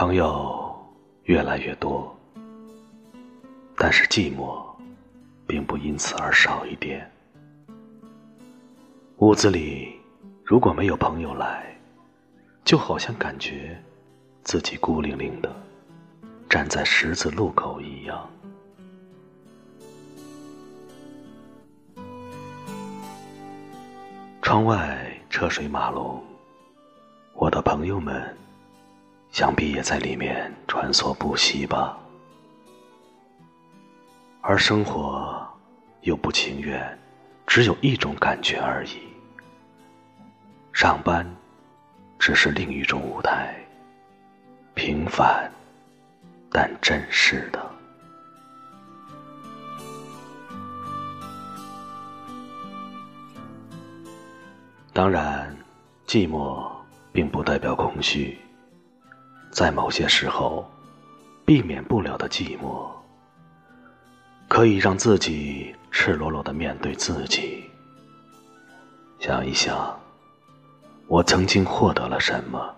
朋友越来越多，但是寂寞并不因此而少一点。屋子里如果没有朋友来，就好像感觉自己孤零零的站在十字路口一样。窗外车水马龙，我的朋友们。想必也在里面穿梭不息吧，而生活又不情愿，只有一种感觉而已。上班只是另一种舞台，平凡但真实的。当然，寂寞并不代表空虚。在某些时候，避免不了的寂寞，可以让自己赤裸裸的面对自己。想一想，我曾经获得了什么，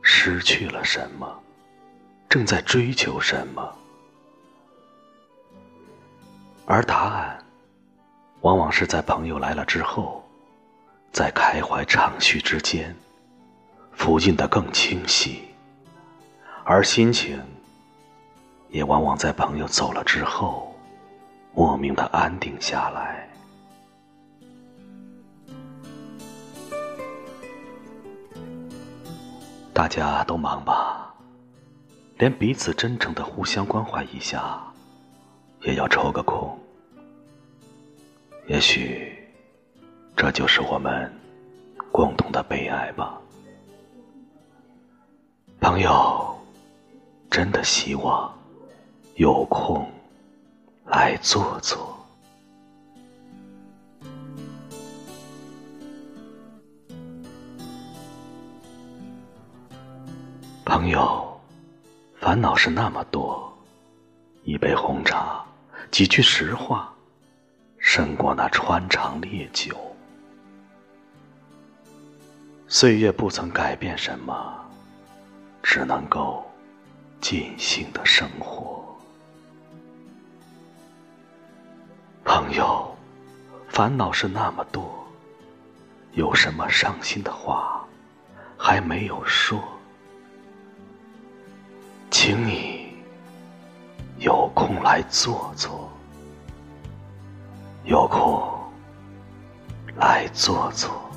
失去了什么，正在追求什么，而答案，往往是在朋友来了之后，在开怀畅叙之间，浮现的更清晰。而心情，也往往在朋友走了之后，莫名的安定下来。大家都忙吧，连彼此真诚的互相关怀一下，也要抽个空。也许，这就是我们共同的悲哀吧，朋友。真的希望有空来坐坐。朋友，烦恼是那么多，一杯红茶，几句实话，胜过那穿肠烈酒。岁月不曾改变什么，只能够。尽兴的生活，朋友，烦恼是那么多，有什么伤心的话还没有说？请你有空来坐坐，有空来坐坐。